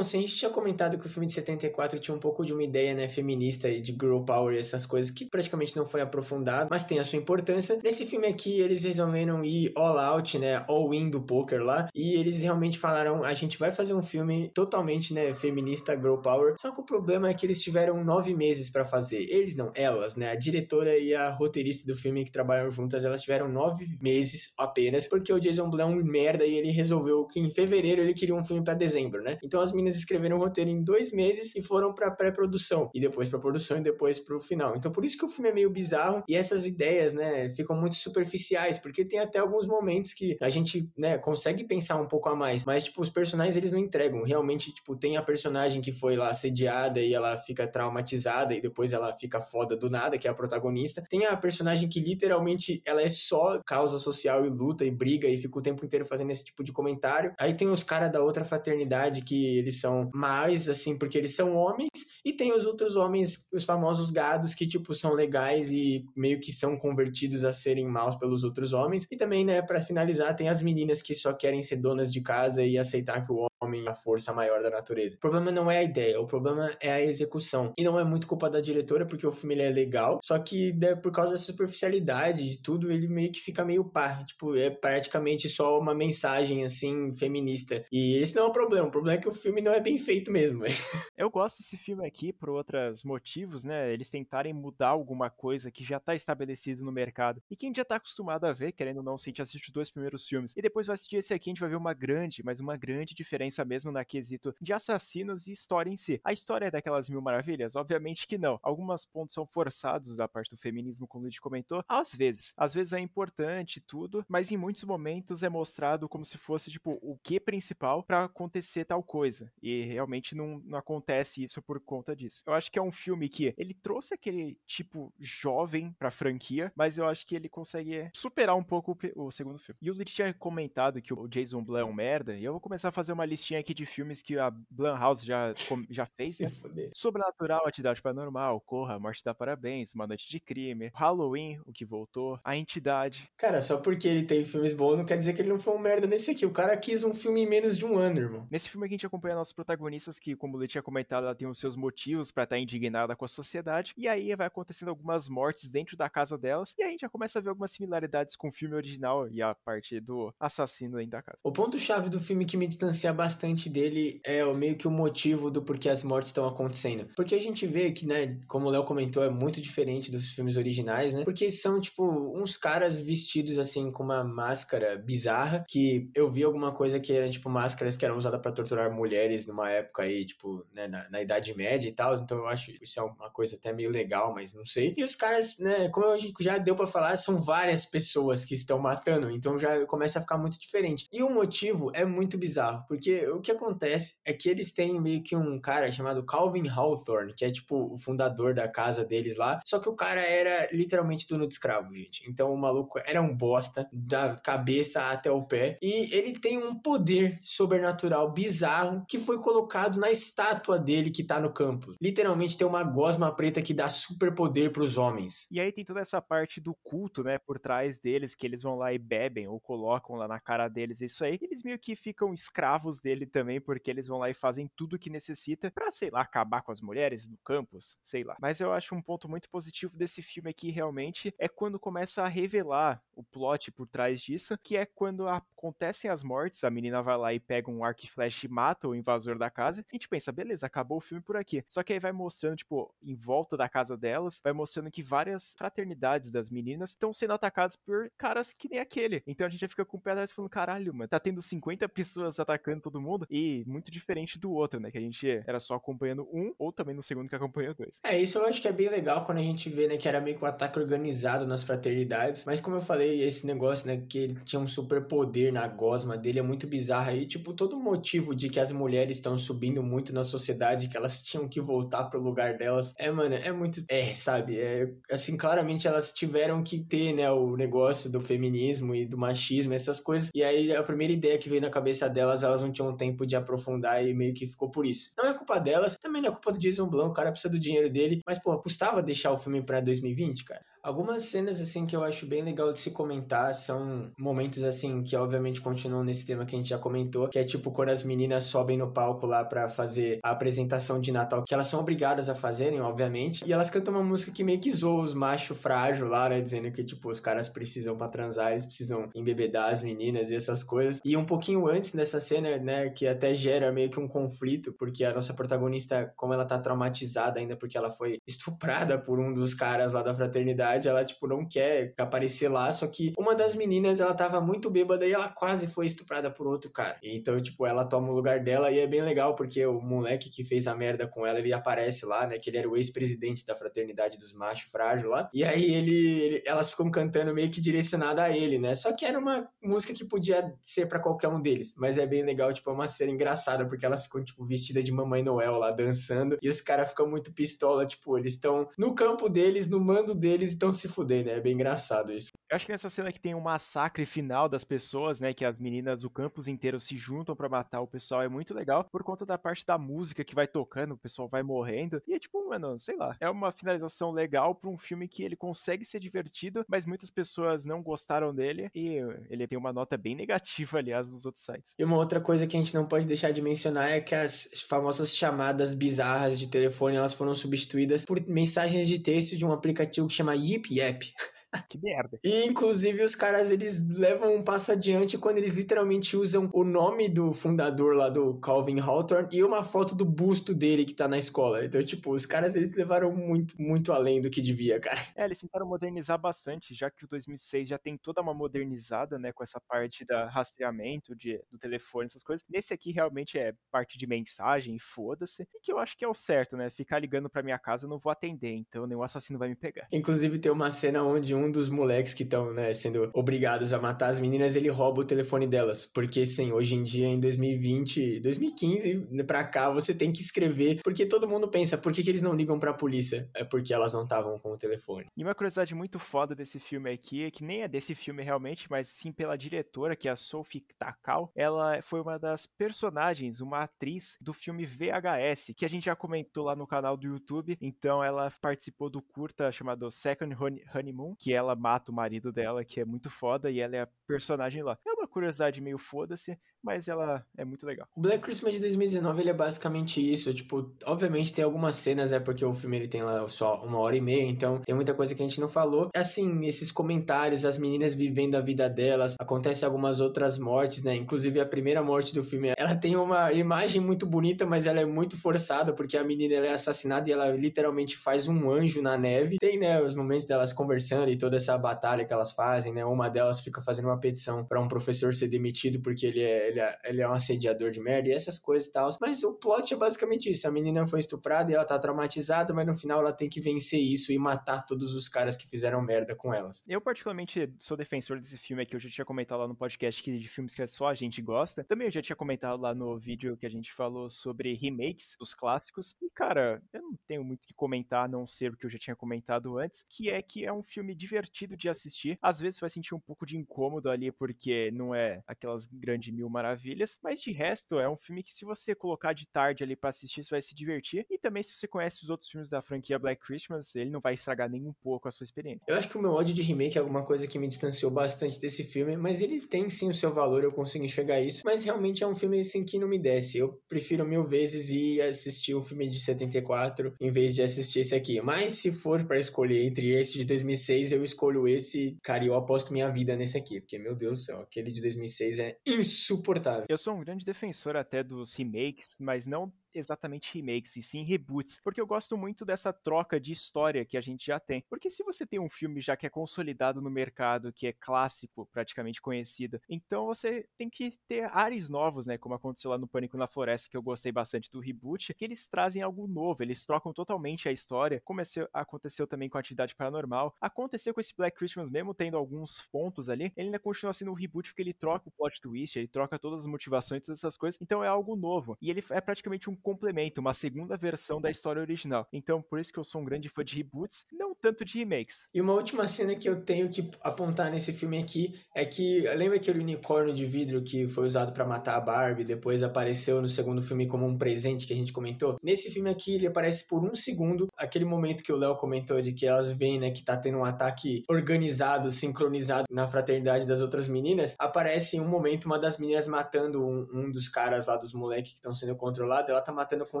Gente tinha comentado que o filme de 74 tinha um pouco de uma ideia, né, feminista e de girl power e essas coisas que praticamente não foi aprofundado, mas tem a sua importância. Nesse filme aqui, eles resolveram ir all out, né, all in do poker lá, e eles realmente falaram, a gente vai fazer um filme totalmente, né, feminista, girl power, só que o problema é que eles tiveram nove meses para fazer. Eles não, elas, né, a diretora e a roteirista do filme que trabalham juntas, elas tiveram nove meses apenas, porque o Jason Blum é um merda e ele resolveu que em fevereiro ele queria um filme para dezembro, né? Então as meninas meninas escreveram o roteiro em dois meses e foram pra pré-produção, e depois pra produção e depois pro final. Então por isso que o filme é meio bizarro e essas ideias, né, ficam muito superficiais, porque tem até alguns momentos que a gente, né, consegue pensar um pouco a mais, mas, tipo, os personagens eles não entregam. Realmente, tipo, tem a personagem que foi lá assediada e ela fica traumatizada e depois ela fica foda do nada, que é a protagonista. Tem a personagem que literalmente ela é só causa social e luta e briga e fica o tempo inteiro fazendo esse tipo de comentário. Aí tem os caras da outra fraternidade que eles são mais, assim, porque eles são homens, e tem os outros homens, os famosos gados, que, tipo, são legais e meio que são convertidos a serem maus pelos outros homens. E também, né, para finalizar, tem as meninas que só querem ser donas de casa e aceitar que o homem é a força maior da natureza. O problema não é a ideia, o problema é a execução. E não é muito culpa da diretora, porque o filme ele é legal, só que né, por causa da superficialidade de tudo, ele meio que fica meio pá. Tipo, é praticamente só uma mensagem, assim, feminista. E esse não é o problema, o problema é que o filme não é bem feito mesmo.
Eu gosto desse filme aqui por outros motivos, né? Eles tentarem mudar alguma coisa que já tá estabelecido no mercado. E quem já tá acostumado a ver, querendo ou não, se a gente assiste os dois primeiros filmes, e depois vai assistir esse aqui, a gente vai ver uma grande, mas uma grande diferença mesmo na quesito de assassinos e história em si. A história é daquelas mil maravilhas? Obviamente que não. Alguns pontos são forçados da parte do feminismo, como a gente comentou. Às vezes. Às vezes é importante tudo, mas em muitos momentos é mostrado como se fosse, tipo, o que principal para acontecer tal coisa. E realmente não, não acontece isso por conta disso. Eu acho que é um filme que ele trouxe aquele tipo jovem pra franquia, mas eu acho que ele consegue superar um pouco o, o segundo filme. E o Lich tinha comentado que o Jason Blum é um merda, e eu vou começar a fazer uma listinha aqui de filmes que a Blumhouse já, já fez. né? Sobrenatural, Atividade Paranormal, Corra, Morte dá Parabéns, Uma Noite de Crime, Halloween, o que voltou, A Entidade.
Cara, só porque ele tem filmes bons não quer dizer que ele não foi um merda nesse aqui. O cara quis um filme em menos de um ano, irmão.
Nesse filme aqui a gente acompanha nossos protagonistas que, como o Lich tinha comentado, ela tem os seus motivos para estar tá indignada com a sociedade, e aí vai acontecendo algumas mortes dentro da casa delas, e aí a gente já começa a ver algumas similaridades com o filme original e a parte do assassino dentro da casa.
O ponto-chave do filme que me distancia bastante dele é meio que o motivo do porquê as mortes estão acontecendo. Porque a gente vê que, né, como o Léo comentou, é muito diferente dos filmes originais, né? Porque são, tipo, uns caras vestidos assim com uma máscara bizarra, que eu vi alguma coisa que eram, tipo, máscaras que eram usadas para torturar mulheres numa época aí, tipo, né, na, na Idade Média e tal. Então eu acho isso é uma coisa até meio legal, mas não sei. E os caras, né, como a gente já deu para falar, são várias pessoas que estão matando, então já começa a ficar muito diferente. E o motivo é muito bizarro, porque o que acontece é que eles têm meio que um cara chamado Calvin Hawthorne, que é tipo o fundador da casa deles lá. Só que o cara era literalmente dono de escravo, gente. Então o maluco era um bosta, da cabeça até o pé. E ele tem um poder sobrenatural bizarro que foi colocado na estátua dele que tá no campo. Literalmente tem uma gosma preta que dá super poder pros homens.
E aí tem toda essa parte do culto, né, por trás deles, que eles vão lá e bebem ou colocam lá na cara deles isso aí. Eles meio que ficam escravos dele também, porque eles vão lá e fazem tudo o que necessita para sei lá, acabar com as mulheres no campus, sei lá. Mas eu acho um ponto muito positivo desse filme aqui realmente é quando começa a revelar o plot por trás disso, que é quando acontecem as mortes, a menina vai lá e pega um arco e flash e mata o invasor da casa, a gente pensa, beleza, acabou o filme por aqui. Só que aí vai mostrando, tipo, em volta da casa delas, vai mostrando que várias fraternidades das meninas estão sendo atacadas por caras que nem aquele. Então a gente já fica com o pé atrás falando, caralho, mano, tá tendo 50 pessoas atacando todo mundo, e muito diferente do outro, né, que a gente era só acompanhando um, ou também no segundo que acompanhou dois.
É, isso eu acho que é bem legal quando a gente vê, né, que era meio que um ataque organizado nas fraternidades, mas como eu falei, esse negócio, né, que ele tinha um super poder na gosma dele é muito bizarro. Aí, tipo, todo motivo de que as mulheres estão subindo muito na sociedade, que elas tinham que voltar pro lugar delas, é, mano, é muito, é, sabe, é, assim, claramente elas tiveram que ter, né, o negócio do feminismo e do machismo, essas coisas, e aí a primeira ideia que veio na cabeça delas, elas não tinham tempo de aprofundar e meio que ficou por isso. Não é culpa delas, também não é culpa do Jason Blum, o cara precisa do dinheiro dele, mas, pô, custava deixar o filme pra 2020, cara? Algumas cenas, assim, que eu acho bem legal de se comentar são momentos, assim, que obviamente continuam nesse tema que a gente já comentou, que é tipo quando as meninas sobem no palco lá para fazer a apresentação de Natal, que elas são obrigadas a fazerem, obviamente, e elas cantam uma música que meio que zoa os machos frágil lá, né, dizendo que, tipo, os caras precisam para transar, eles precisam embebedar as meninas e essas coisas. E um pouquinho antes dessa cena, né, que até gera meio que um conflito, porque a nossa protagonista, como ela tá traumatizada ainda porque ela foi estuprada por um dos caras lá da fraternidade, verdade, ela, tipo, não quer aparecer lá, só que uma das meninas, ela tava muito bêbada e ela quase foi estuprada por outro cara. Então, tipo, ela toma o lugar dela e é bem legal, porque o moleque que fez a merda com ela, ele aparece lá, né, que ele era o ex-presidente da fraternidade dos machos frágil lá, e aí ele, ele, elas ficam cantando meio que direcionada a ele, né, só que era uma música que podia ser para qualquer um deles, mas é bem legal, tipo, é uma cena engraçada, porque elas ficam, tipo, vestidas de Mamãe Noel lá, dançando, e os caras ficam muito pistola, tipo, eles estão no campo deles, no mando deles, então se fuder, né? É bem engraçado isso.
Eu acho que nessa cena que tem um massacre final das pessoas, né? Que as meninas, o campus inteiro se juntam para matar o pessoal, é muito legal por conta da parte da música que vai tocando, o pessoal vai morrendo. E é tipo, mano, sei lá, é uma finalização legal pra um filme que ele consegue ser divertido, mas muitas pessoas não gostaram dele e ele tem uma nota bem negativa, aliás, nos outros sites.
E uma outra coisa que a gente não pode deixar de mencionar é que as famosas chamadas bizarras de telefone, elas foram substituídas por mensagens de texto de um aplicativo que chama Yip Yap.
Que merda.
E inclusive os caras eles levam um passo adiante quando eles literalmente usam o nome do fundador lá do Calvin Hawthorne e uma foto do busto dele que tá na escola. Então, tipo, os caras eles levaram muito, muito além do que devia, cara.
É, eles tentaram modernizar bastante, já que o 2006 já tem toda uma modernizada, né, com essa parte da rastreamento de, do telefone, essas coisas. Nesse aqui realmente é parte de mensagem, foda-se, e que eu acho que é o certo, né? Ficar ligando pra minha casa eu não vou atender, então nenhum assassino vai me pegar.
Inclusive tem uma cena onde um dos moleques que estão, né, sendo obrigados a matar as meninas, ele rouba o telefone delas. Porque, sim, hoje em dia, em 2020, 2015 pra cá, você tem que escrever. Porque todo mundo pensa, por que, que eles não ligam pra polícia? É porque elas não estavam com o telefone.
E uma curiosidade muito foda desse filme aqui, que nem é desse filme realmente, mas sim pela diretora, que é a Sophie Takal. Ela foi uma das personagens, uma atriz do filme VHS, que a gente já comentou lá no canal do YouTube. Então ela participou do curta chamado Second Honeymoon, que ela mata o marido dela, que é muito foda, e ela é a personagem lá. É uma curiosidade meio foda-se, mas ela é muito legal.
Black Christmas de 2019 ele é basicamente isso, tipo, obviamente tem algumas cenas, né, porque o filme ele tem lá só uma hora e meia, então tem muita coisa que a gente não falou. Assim, esses comentários, as meninas vivendo a vida delas, acontece algumas outras mortes, né, inclusive a primeira morte do filme, ela tem uma imagem muito bonita, mas ela é muito forçada, porque a menina é assassinada e ela literalmente faz um anjo na neve. Tem, né, os momentos delas conversando e toda essa batalha que elas fazem, né, uma delas fica fazendo uma petição para um professor ser demitido porque ele é, ele é, ele é um assediador de merda e essas coisas e tal. Mas o plot é basicamente isso. A menina foi estuprada e ela tá traumatizada, mas no final ela tem que vencer isso e matar todos os caras que fizeram merda com elas.
Eu, particularmente, sou defensor desse filme aqui. Eu já tinha comentado lá no podcast que de filmes que só a gente gosta. Também eu já tinha comentado lá no vídeo que a gente falou sobre remakes dos clássicos. E, cara, eu não tenho muito o que comentar, a não ser o que eu já tinha comentado antes, que é que é um filme divertido de assistir. Às vezes vai sentir um pouco de incômodo ali, porque não é aquelas grandes mil maravilhas, mas de resto é um filme que se você colocar de tarde ali para assistir, você vai se divertir. E também se você conhece os outros filmes da franquia Black Christmas, ele não vai estragar nem um pouco a sua experiência.
Eu acho que o meu ódio de remake é alguma coisa que me distanciou bastante desse filme, mas ele tem sim o seu valor, eu consigo enxergar isso, mas realmente é um filme assim que não me desce. Eu prefiro mil vezes ir assistir o filme de 74 em vez de assistir esse aqui. Mas se for para escolher entre esse de 2006, eu escolho esse, cara, eu aposto minha vida nesse aqui, porque meu Deus do céu, aquele de 2006 é insuportável.
Eu sou um grande defensor até dos remakes, mas não exatamente remakes, e sim reboots, porque eu gosto muito dessa troca de história que a gente já tem. Porque se você tem um filme já que é consolidado no mercado, que é clássico, praticamente conhecido, então você tem que ter ares novos, né? Como aconteceu lá no Pânico na Floresta, que eu gostei bastante do reboot, que eles trazem algo novo, eles trocam totalmente a história, como aconteceu também com a Atividade Paranormal, aconteceu com esse Black Christmas mesmo, tendo alguns pontos ali, ele ainda continua sendo um reboot porque ele troca o plot twist, ele troca todas as motivações, todas essas coisas, então é algo novo. E ele é praticamente um complemento, uma segunda versão da história original. Então, por isso que eu sou um grande fã de reboots, não tanto de remakes.
E uma última cena que eu tenho que apontar nesse filme aqui é que lembra aquele unicórnio de vidro que foi usado para matar a Barbie, depois apareceu no segundo filme como um presente que a gente comentou? Nesse filme aqui ele aparece por um segundo, aquele momento que o Léo comentou de que elas veem, né, que tá tendo um ataque organizado, sincronizado na fraternidade das outras meninas, aparece em um momento uma das meninas matando um, um dos caras lá dos moleques que estão sendo controlados, ela tá matando com um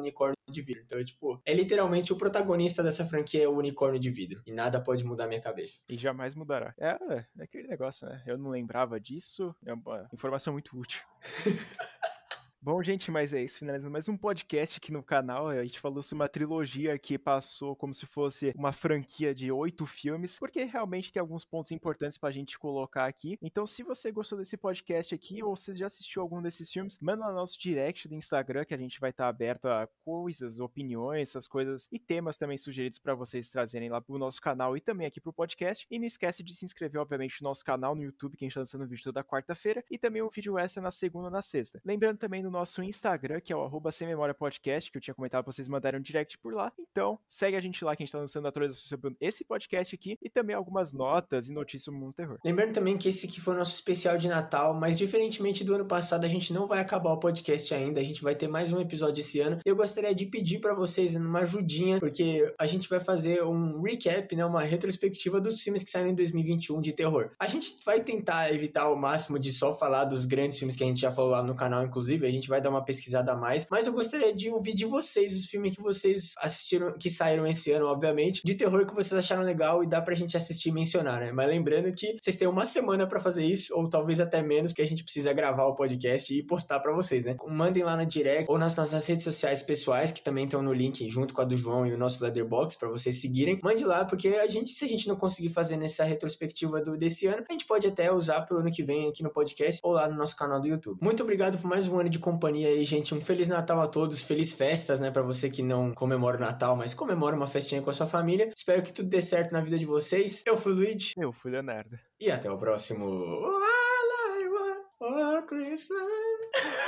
unicórnio de vidro. Então, é, tipo, é literalmente o protagonista dessa franquia é o unicórnio de vidro. E nada pode mudar minha cabeça.
E jamais mudará. É, é aquele negócio, né? Eu não lembrava disso. É uma informação muito útil. Bom, gente, mas é isso. Finalizando mais um podcast aqui no canal. A gente falou sobre uma trilogia que passou como se fosse uma franquia de oito filmes, porque realmente tem alguns pontos importantes pra gente colocar aqui. Então, se você gostou desse podcast aqui, ou você já assistiu algum desses filmes, manda no nosso direct do Instagram, que a gente vai estar tá aberto a coisas, opiniões, essas coisas e temas também sugeridos para vocês trazerem lá pro nosso canal e também aqui pro podcast. E não esquece de se inscrever, obviamente, no nosso canal no YouTube, que a gente tá lançando vídeo toda quarta-feira, e também o vídeo extra na segunda e na sexta. Lembrando também no nosso Instagram, que é o arroba Sem Memória Podcast, que eu tinha comentado pra vocês mandarem um direct por lá. Então, segue a gente lá, que a gente tá lançando atualizações sobre esse podcast aqui e também algumas notas e notícias sobre o mundo terror.
Lembrando também que esse aqui foi o nosso especial de Natal, mas diferentemente do ano passado, a gente não vai acabar o podcast ainda, a gente vai ter mais um episódio esse ano. Eu gostaria de pedir para vocês uma ajudinha, porque a gente vai fazer um recap, né, uma retrospectiva dos filmes que saíram em 2021 de terror. A gente vai tentar evitar ao máximo de só falar dos grandes filmes que a gente já falou lá no canal, inclusive, a gente vai dar uma pesquisada a mais, mas eu gostaria de ouvir de vocês os filmes que vocês assistiram, que saíram esse ano, obviamente, de terror que vocês acharam legal e dá pra gente assistir e mencionar, né? Mas lembrando que vocês têm uma semana para fazer isso, ou talvez até menos, porque a gente precisa gravar o podcast e postar para vocês, né? Mandem lá no direct ou nas nossas redes sociais pessoais, que também estão no link junto com a do João e o nosso Leatherbox, para vocês seguirem. Mande lá, porque a gente, se a gente não conseguir fazer nessa retrospectiva do, desse ano, a gente pode até usar pro ano que vem aqui no podcast ou lá no nosso canal do YouTube. Muito obrigado por mais um ano de companhia aí, gente. Um Feliz Natal a todos, feliz festas, né, para você que não comemora o Natal, mas comemora uma festinha com a sua família. Espero que tudo dê certo na vida de vocês. Eu fui o Luigi.
Eu fui o Leonardo.
E até o próximo. All I want for Christmas.